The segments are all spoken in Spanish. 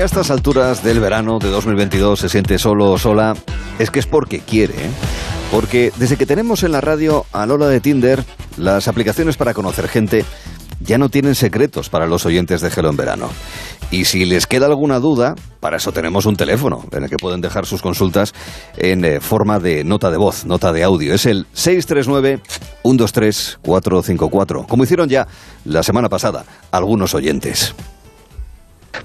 A estas alturas del verano de 2022 se siente solo o sola, es que es porque quiere, ¿eh? Porque desde que tenemos en la radio a Lola de Tinder, las aplicaciones para conocer gente ya no tienen secretos para los oyentes de Gelo en verano. Y si les queda alguna duda, para eso tenemos un teléfono en el que pueden dejar sus consultas en eh, forma de nota de voz, nota de audio. Es el 639-123-454, como hicieron ya la semana pasada algunos oyentes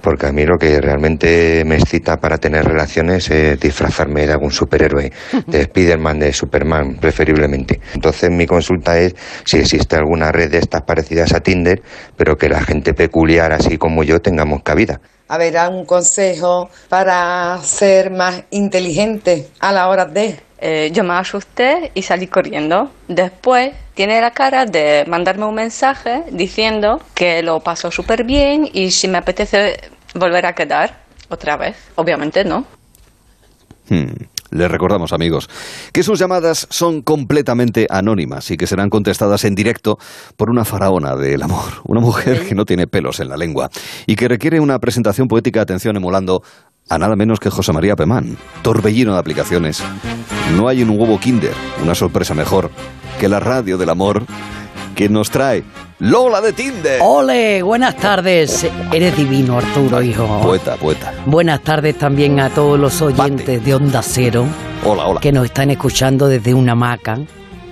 porque a mí lo que realmente me excita para tener relaciones es disfrazarme de algún superhéroe, de Spiderman, de Superman, preferiblemente. Entonces mi consulta es si existe alguna red de estas parecidas a Tinder, pero que la gente peculiar así como yo tengamos cabida. A ver, un consejo para ser más inteligente a la hora de... Eh, yo me asusté y salí corriendo. Después tiene la cara de mandarme un mensaje diciendo que lo pasó súper bien y si me apetece volver a quedar otra vez. Obviamente no. Hmm. Les recordamos, amigos, que sus llamadas son completamente anónimas y que serán contestadas en directo por una faraona del amor, una mujer que no tiene pelos en la lengua y que requiere una presentación poética de atención emulando a nada menos que José María Pemán, torbellino de aplicaciones. No hay un huevo Kinder, una sorpresa mejor que la radio del amor que nos trae Lola de Tinder. Ole, buenas tardes. Eres divino, Arturo, hijo. Poeta, poeta. Buenas tardes también a todos los oyentes de Onda Cero. Hola, hola. Que nos están escuchando desde una hamaca,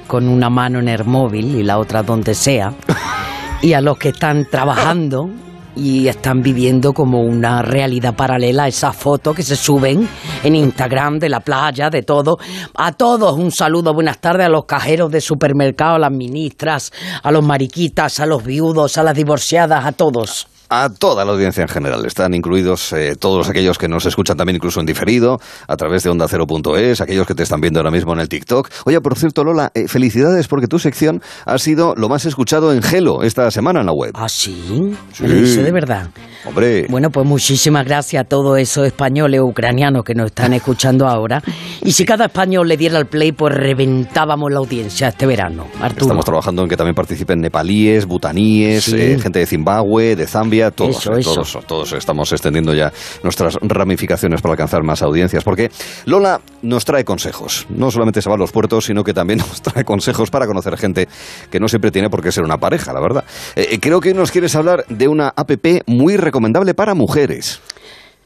con una mano en el móvil y la otra donde sea. y a los que están trabajando y están viviendo como una realidad paralela esas fotos que se suben en Instagram de la playa, de todo. A todos un saludo, buenas tardes a los cajeros de supermercado, a las ministras, a los mariquitas, a los viudos, a las divorciadas, a todos a toda la audiencia en general. Están incluidos eh, todos aquellos que nos escuchan también incluso en diferido, a través de onda ondacero.es, aquellos que te están viendo ahora mismo en el TikTok. Oye, por cierto, Lola, eh, felicidades porque tu sección ha sido lo más escuchado en Gelo esta semana en la web. ¿Ah, sí? sí. De verdad. Hombre. Bueno, pues muchísimas gracias a todos esos españoles ucranianos que nos están escuchando ahora. Y si cada español le diera el play, pues reventábamos la audiencia este verano. Arturo. Estamos trabajando en que también participen nepalíes, butaníes, eh, gente de Zimbabue, de Zambia todos, todos, todos estamos extendiendo ya nuestras ramificaciones para alcanzar más audiencias, porque Lola nos trae consejos, no solamente se va a los puertos, sino que también nos trae consejos para conocer gente que no siempre tiene por qué ser una pareja, la verdad. Eh, eh, creo que hoy nos quieres hablar de una app muy recomendable para mujeres.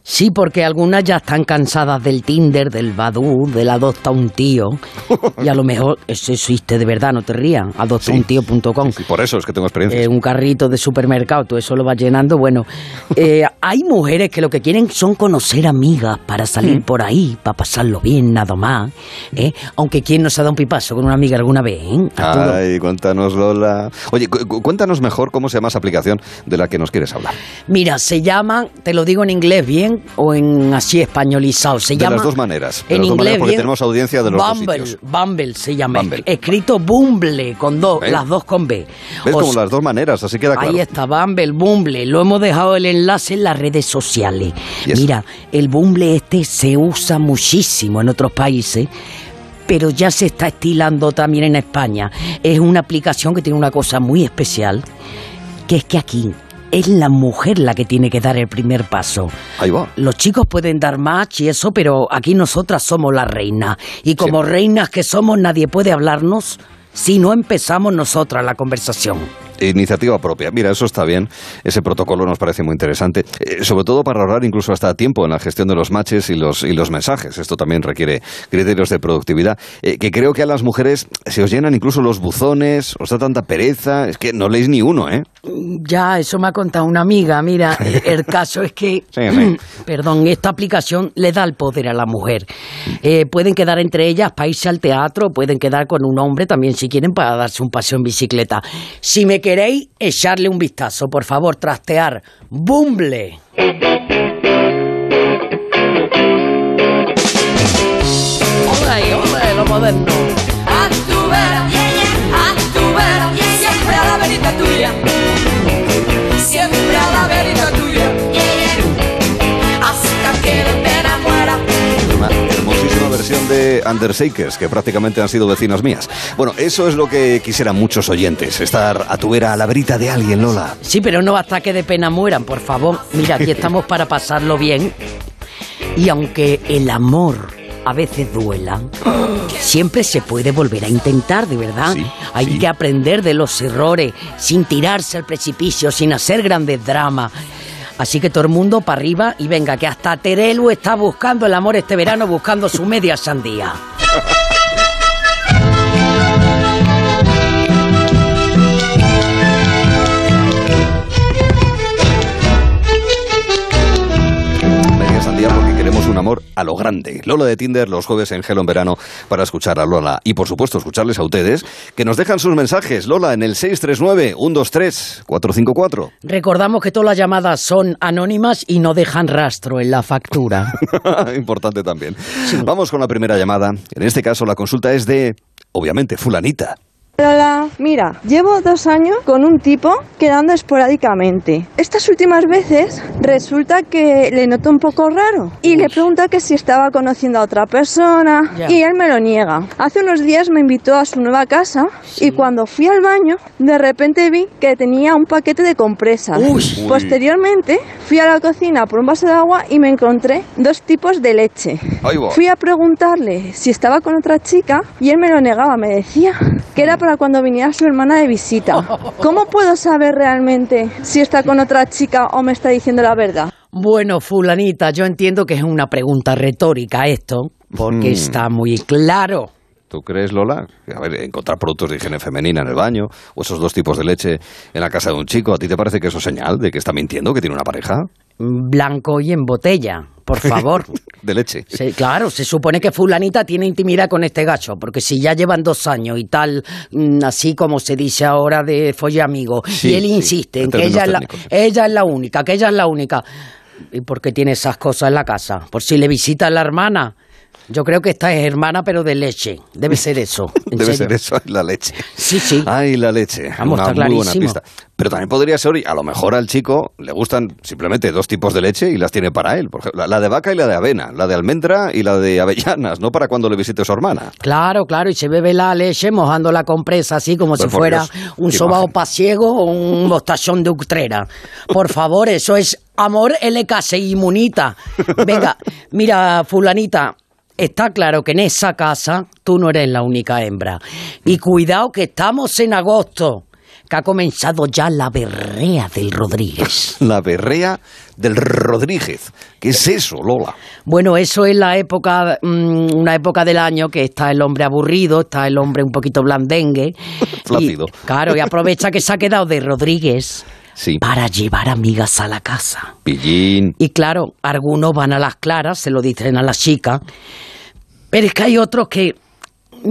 Sí, porque algunas ya están cansadas del Tinder, del Badu, del adopta un tío. Y a lo mejor eso existe de verdad, no te rían. Adoptauntío.com. Sí, por eso es que tengo experiencia. Eh, un carrito de supermercado, tú eso lo vas llenando. Bueno, eh, hay mujeres que lo que quieren son conocer amigas para salir mm. por ahí, para pasarlo bien, nada más. ¿eh? Aunque quién no se ha dado un pipazo con una amiga alguna vez. ¿eh? Ay, cuéntanos, Lola. Oye, cuéntanos mejor cómo se llama esa aplicación de la que nos quieres hablar. Mira, se llama, te lo digo en inglés bien o en así españolizado. Se de llama, las dos maneras. en inglés porque tenemos audiencia de los Bumble, dos sitios. Bumble se llama. Escrito Bumble con dos, las dos con B. ¿Ves como las dos maneras? Así queda claro. Ahí está, Bumble, Bumble. Lo hemos dejado el enlace en las redes sociales. Mira, el Bumble este se usa muchísimo en otros países pero ya se está estilando también en España. Es una aplicación que tiene una cosa muy especial, que es que aquí es la mujer la que tiene que dar el primer paso. Ahí va. Los chicos pueden dar match y eso, pero aquí nosotras somos la reina. Y como reinas que somos, nadie puede hablarnos si no empezamos nosotras la conversación. Iniciativa propia. Mira, eso está bien. Ese protocolo nos parece muy interesante. Eh, sobre todo para ahorrar incluso hasta tiempo en la gestión de los matches y los, y los mensajes. Esto también requiere criterios de productividad. Eh, que creo que a las mujeres se os llenan incluso los buzones, os da tanta pereza. Es que no leéis ni uno, ¿eh? Ya, eso me ha contado una amiga. Mira, el caso es que, perdón, esta aplicación le da el poder a la mujer. Eh, pueden quedar entre ellas para irse al teatro, pueden quedar con un hombre también si quieren para darse un paseo en bicicleta. Si me queréis echarle un vistazo, por favor, trastear. ¡Bumble! ¡Ole, ole, lo moderno! Undershakers, que prácticamente han sido vecinas mías. Bueno, eso es lo que quisieran muchos oyentes, estar a tu vera a la verita de alguien, Lola. Sí, pero no basta que de pena mueran, por favor. Mira, aquí estamos para pasarlo bien. Y aunque el amor a veces duela, siempre se puede volver a intentar, de verdad. Sí, Hay sí. que aprender de los errores, sin tirarse al precipicio, sin hacer grandes dramas. Así que todo el mundo para arriba y venga, que hasta Terelu está buscando el amor este verano, buscando su media sandía. Amor a lo grande. Lola de Tinder los jueves en Gelo en verano para escuchar a Lola y por supuesto escucharles a ustedes que nos dejan sus mensajes. Lola en el 639-123-454. Recordamos que todas las llamadas son anónimas y no dejan rastro en la factura. Importante también. Vamos con la primera llamada. En este caso la consulta es de, obviamente, fulanita. Hola, mira, llevo dos años con un tipo quedando esporádicamente. Estas últimas veces resulta que le noto un poco raro y le pregunta que si estaba conociendo a otra persona Ya. y él me lo niega. Hace unos días me invitó a su nueva casa y cuando fui al baño de repente vi que tenía un paquete de compresas. Uy. Posteriormente fui a la cocina por un vaso de agua y me encontré dos tipos de leche. Fui a preguntarle si estaba con otra chica y él me lo negaba, me decía que era para cuando viniera su hermana de visita. ¿Cómo puedo saber realmente si está con otra chica o me está diciendo la verdad? Bueno, fulanita, yo entiendo que es una pregunta retórica esto, porque Mm. está muy claro. ¿Tú crees, Lola? A ver, encontrar productos de higiene femenina en el baño o esos dos tipos de leche en la casa de un chico, ¿a ti te parece que eso es señal de que está mintiendo, que tiene una pareja Blanco y en botella, por favor. de leche? Sí, claro, se supone que fulanita tiene intimidad con este gacho, porque si ya llevan dos años y tal, mm, así como se dice ahora de folle amigo, Sí, y él insiste en en que ella es, la, ella es la única, que ella es la única. ¿Y por qué tiene esas cosas en la casa? ¿Por si le visita a la hermana? Yo creo que esta es hermana, pero de leche. Debe ser eso. ¿en Debe serio. ser eso, la leche. Sí, sí. Ay, la leche. Vamos, una está muy buena pista. Pero también podría ser, a lo mejor al chico le gustan simplemente dos tipos de leche y las tiene para él. Por ejemplo, la- de vaca y la de avena, la de almendra y la de avellanas, no para cuando le visite su hermana. Claro, claro, y se bebe la leche mojando la compresa así como Pero si fuera Dios, un sobao pasiego o un bostachón de Utrera. Por favor, eso es amor LK inmunita. Venga, mira, fulanita, está claro que en esa casa tú no eres la única hembra. Y cuidado que estamos en agosto, que ha comenzado ya la berrea del Rodríguez. La berrea del Rodríguez. ¿Qué es eso, Lola? Bueno, eso es la época, mm, una época del año que está el hombre aburrido, está el hombre un poquito blandengue. Flácido. Y, claro, y aprovecha que se ha quedado de Rodríguez Sí. para llevar amigas a la casa. Pillín. Y claro, algunos van a las claras, se lo dicen a la chica, pero es que hay otros que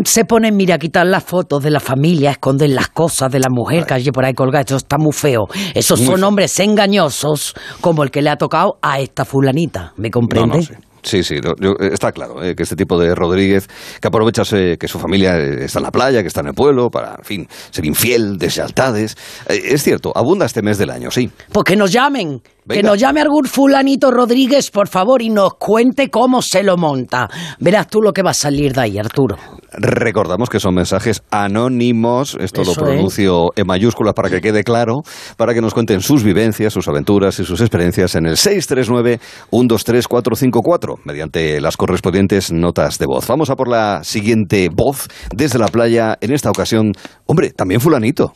se ponen, mira, a quitar las fotos de la familia, a esconder las cosas de la mujer que hay por ahí colgada. Eso está muy feo. Esos Muy son feo. hombres engañosos, como el que le ha tocado a esta fulanita. ¿Me No, comprende? no, sí. Sí, sí, yo- eh, está claro eh, que este tipo de Rodríguez, que aprovecha eh, que su familia eh, está en la playa, que está en el pueblo, para, en fin, ser infiel, deslealtades. Eh, es cierto, abunda este mes del año, sí. Pues que nos llamen. Que nos llame algún fulanito Rodríguez, por favor, y nos cuente cómo se lo monta. Verás tú lo que va a salir de ahí, Arturo. Recordamos que son mensajes anónimos, esto Eso lo pronuncio en mayúsculas para que quede claro, para que nos cuenten sus vivencias, sus aventuras y sus experiencias en el 639-123-454, mediante las correspondientes notas de voz. Vamos a por la siguiente voz desde la playa, en esta ocasión, hombre, también fulanito.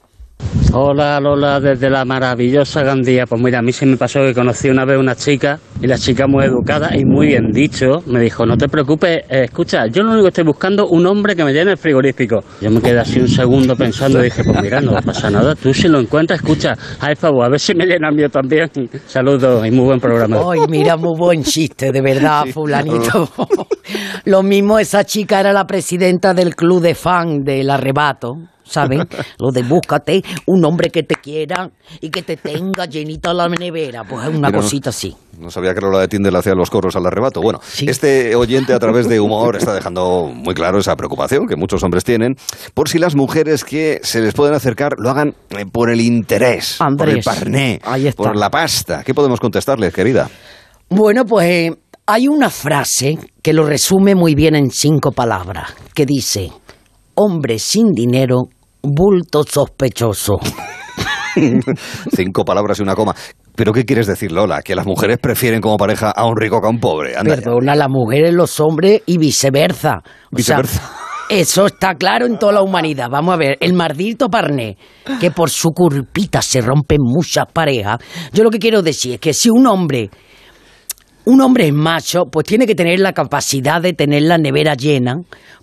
Hola Lola, desde la maravillosa Gandía. Pues mira, a mí se me pasó que conocí una vez una chica y la chica muy educada y muy bien dicho me dijo, no te preocupes, eh, escucha, yo lo único que estoy buscando un hombre que me llene el frigorífico. Yo me quedé así un segundo pensando y dije, pues mira, no pasa nada, tú si lo encuentras, escucha, ay favor, a ver si me llena mío también. Saludos y muy buen programa. Ay, mira, muy buen chiste, de verdad, fulanito. Lo mismo, esa chica era la presidenta del club de fan del arrebato. ¿Saben? Lo de búscate un hombre que te quiera y que te tenga llenita la nevera. Pues es una Mira, cosita así. No sabía que Lola de Tinder le hacía los coros al arrebato. Bueno, Sí. este oyente a través de humor está dejando muy claro esa preocupación que muchos hombres tienen por si las mujeres que se les pueden acercar lo hagan eh, por el interés, por el Andrés, parné, ahí está. por la pasta. ¿Qué podemos contestarle, querida? Bueno, pues eh, Hay una frase que lo resume muy bien en cinco palabras, que dice, hombre sin dinero, bulto sospechoso. Cinco palabras y una coma. ¿Pero qué quieres decir, Lola? ¿Que las mujeres prefieren como pareja a un rico que a un pobre? Anda. Perdona, las mujeres, los hombres y viceversa. O sea, Viceversa. eso está claro en toda la humanidad. Vamos a ver, el maldito Parné, que por su culpita se rompen muchas parejas. Yo lo que quiero decir es que si un hombre, un hombre es macho, pues tiene que tener la capacidad de tener la nevera llena,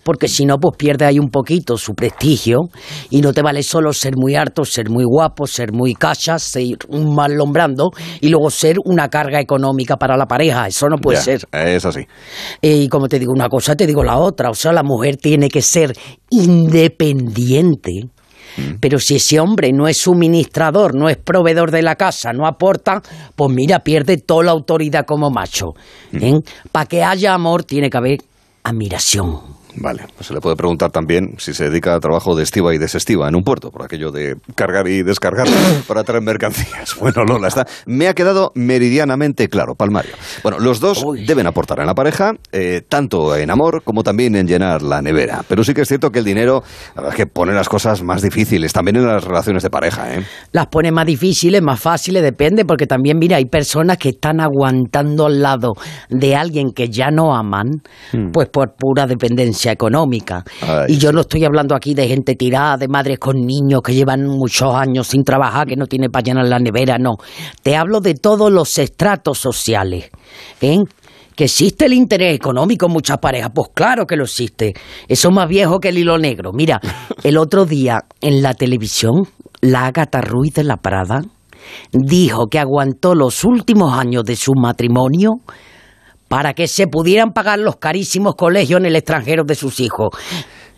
porque si no, pues pierde ahí un poquito su prestigio y no te vale solo ser muy harto, ser muy guapo, ser muy cachas, ser un mal lombrando y luego ser una carga económica para la pareja. Eso no puede Ya, ser. Es así. Y como te digo una cosa, te digo la otra. O sea, la mujer tiene que ser independiente. Pero si ese hombre no es suministrador, no es proveedor de la casa, no aporta, pues mira, pierde toda la autoridad como macho. Para que haya amor tiene que haber admiración. Vale, pues se le puede preguntar también si se dedica a trabajo de estiva y desestiva en un puerto, por aquello de cargar y descargar para traer mercancías. Bueno, Lola, está. Me ha quedado meridianamente claro, Palmario. Bueno, los dos deben aportar en la pareja, eh, tanto en amor como también en llenar la nevera. Pero sí que es cierto que el dinero la verdad es que pone las cosas más difíciles, también en las relaciones de pareja, ¿eh? Las pone más difíciles, más fáciles, depende, porque también, mira, hay personas que están aguantando al lado de alguien que ya no aman, pues por pura dependencia económica. Ay, y yo no estoy hablando aquí de gente tirada, de madres con niños que llevan muchos años sin trabajar, que no tiene para llenar la nevera, no. Te hablo de todos los estratos sociales. ¿eh? ¿Que existe el interés económico en muchas parejas? Pues claro que lo existe. Eso es más viejo que el hilo negro. Mira, el otro día en la televisión, la Ágata Ruiz de la Prada dijo que aguantó los últimos años de su matrimonio para que se pudieran pagar los carísimos colegios en el extranjero de sus hijos.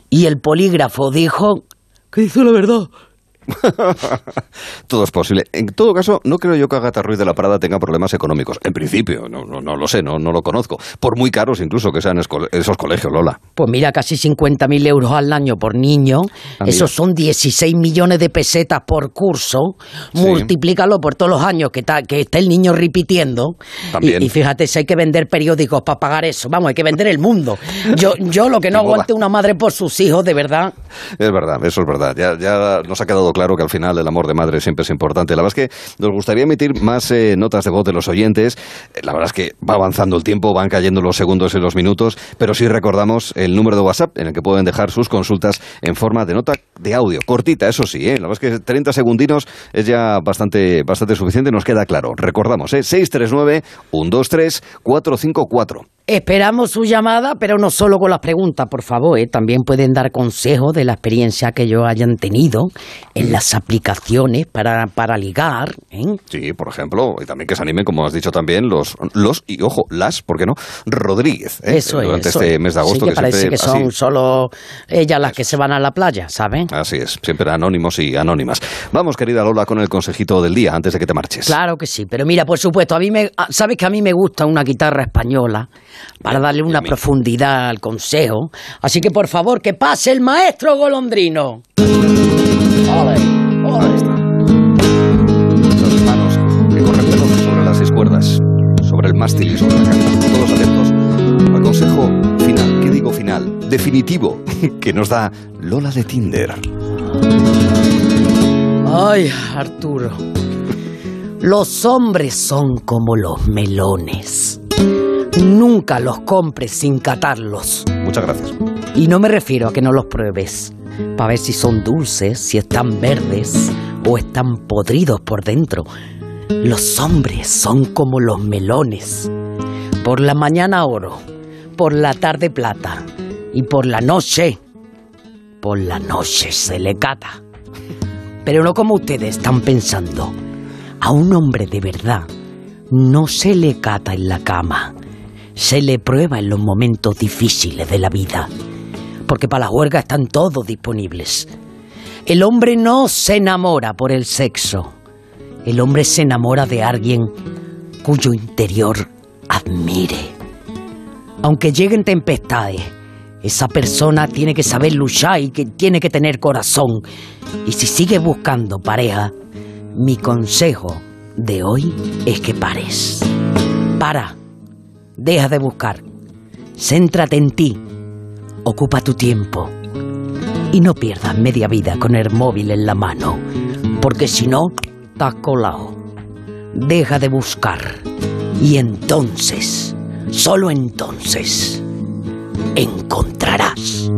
Y el polígrafo dijo que dice la verdad. Todo es posible. En todo caso, no creo yo que Agatha Ruiz de la Prada tenga problemas económicos. En principio, no, no, no lo sé, no, no lo conozco. Por muy caros incluso que sean esos colegios, Lola. Pues mira, casi 50.000 euros al año por niño. Ah. Esos son 16 millones de pesetas por curso. Sí. Multiplícalo por todos los años que está, que está el niño repitiendo. También. Y, y fíjate, si hay que vender periódicos para pagar eso. Vamos, hay que vender el mundo. Yo, yo lo que no aguante una madre por sus hijos, de verdad. Es verdad, eso es verdad. Ya, ya nos ha quedado claro que al final el amor de madre siempre es importante. La verdad es que nos gustaría emitir más eh, notas de voz de los oyentes. Eh, La verdad es que va avanzando el tiempo, van cayendo los segundos y los minutos, pero sí recordamos el número de WhatsApp en el que pueden dejar sus consultas en forma de nota de audio. Cortita, eso sí, ¿eh? La verdad es que 30 segundinos es ya bastante, bastante suficiente, nos queda claro. Recordamos, ¿eh? 639-123-454. Esperamos su llamada, pero no solo con las preguntas, por favor. ¿eh? También pueden dar consejos de la experiencia que ellos hayan tenido en las aplicaciones para, para ligar. ¿eh? Sí, por ejemplo, y también que se animen, como has dicho también, los, los y ojo, las, ¿por qué no? Rodríguez, ¿eh? Eso es. durante eso este es. mes de agosto. Sí, que, parece siempre que son así- solo ellas las que se van a la playa, ¿saben? Así es, siempre anónimos y anónimas. Vamos, querida Lola, con el consejito del día antes de que te marches. Claro que sí, pero mira, por supuesto, a mí me, sabes que a mí me gusta una guitarra española para darle una profundidad al consejo. Así que por favor, que pase el maestro golondrino. Ole, ole. Las manos que corren pelos sobre las seis cuerdas, sobre el mástil y sobre la cabeza. Todos atentos al consejo final, ¿qué digo final? Definitivo, que nos da Lola de Tinder. Ay, Arturo. Los hombres son como los melones. Nunca los compres sin catarlos. Muchas gracias. Y no me refiero a que no los pruebes, para ver si son dulces, si están verdes o están podridos por dentro. Los hombres son como los melones. Por la mañana oro, por la tarde plata y por la noche, por la noche se le cata. Pero no como ustedes están pensando. A un hombre de verdad no se le cata en la cama, se le prueba en los momentos difíciles de la vida. Porque para la huelga están todos disponibles. El hombre no se enamora por el sexo. El hombre se enamora de alguien cuyo interior admire. Aunque lleguen tempestades, esa persona tiene que saber luchar y que tiene que tener corazón. Y si sigues buscando pareja, mi consejo de hoy es que pares. Para. Deja de buscar. Céntrate en ti. Ocupa tu tiempo. Y no pierdas media vida con el móvil en la mano, porque si no, estás colado. Deja de buscar. Y entonces, solo entonces, encontrarás.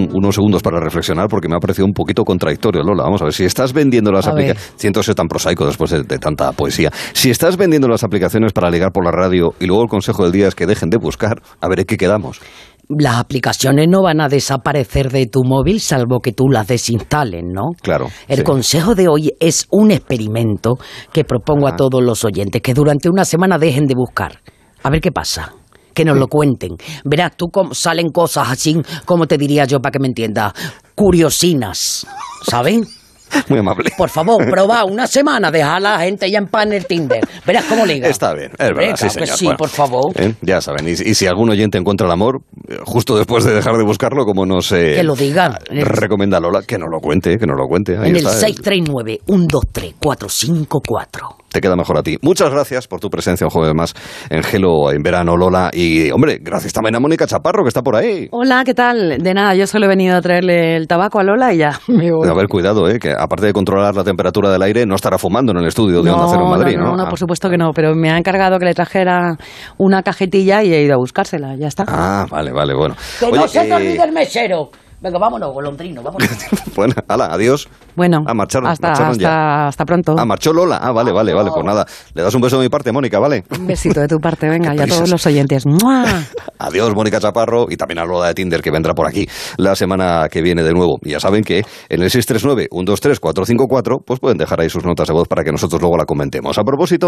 Un- unos segundos para reflexionar porque me ha parecido un poquito contradictorio, Lola. Vamos a ver, si estás vendiendo las aplicaciones... Siento ser tan prosaico después de, de tanta poesía. Si estás vendiendo las aplicaciones para ligar por la radio y luego el consejo del día es que dejen de buscar, a ver, ¿en qué quedamos? Las aplicaciones no van a desaparecer de tu móvil salvo que tú las desinstales, ¿no? Claro. El sí. consejo de hoy es un experimento que propongo a todos los oyentes, que durante una semana dejen de buscar. A ver qué pasa. Que nos lo cuenten. Verás, tú cómo salen cosas así, como te diría yo para que me entiendas, curiosinas, ¿saben? Muy amable. Por favor, probá una semana, deja a la gente ya en pan el Tinder. Verás cómo liga. Está bien, es verdad, Venga, sí, que señor. sí, Bueno, por favor. ¿eh? Ya saben, y, y si algún oyente encuentra el amor, eh, justo después de dejar de buscarlo, como nos eh, Que lo diga. recomienda Lola, que nos lo cuente, que nos lo cuente. Ahí En el está, eh. 639-123-454. Te queda mejor a ti. Muchas gracias por tu presencia un jueves más en Gelo en verano, Lola. Y, hombre, gracias también a Mónica Chaparro, que está por ahí. Hola, ¿qué tal? De nada, yo solo he venido a traerle el tabaco a Lola y ya me voy. A ver, cuidado, eh, que aparte de controlar la temperatura del aire, no estará fumando en el estudio de Onda Cero en Madrid, no, ¿no? no, no, Ah. por supuesto que no, pero me ha encargado que le trajera una cajetilla y he ido a buscársela, ya está. Ah, vale, vale, bueno. Que Oye, no se te eh, olvide el mesero. Venga, vámonos, golondrino, vámonos. Bueno, hala, adiós. Bueno, Ah, marcharon, hasta, marcharon ya. hasta, pronto. Ah, marchó Lola. Ah, vale, vale, vale. Pues nada, le das un beso de mi parte, Mónica, ¿vale? Un besito de tu parte, venga, y a todos los oyentes. ¡Mua! Adiós, Mónica Chaparro, y también a Lola de Tinder, que vendrá por aquí la semana que viene de nuevo. Y ya saben que en el 639-123-454, pues pueden dejar ahí sus notas de voz para que nosotros luego la comentemos. A propósito...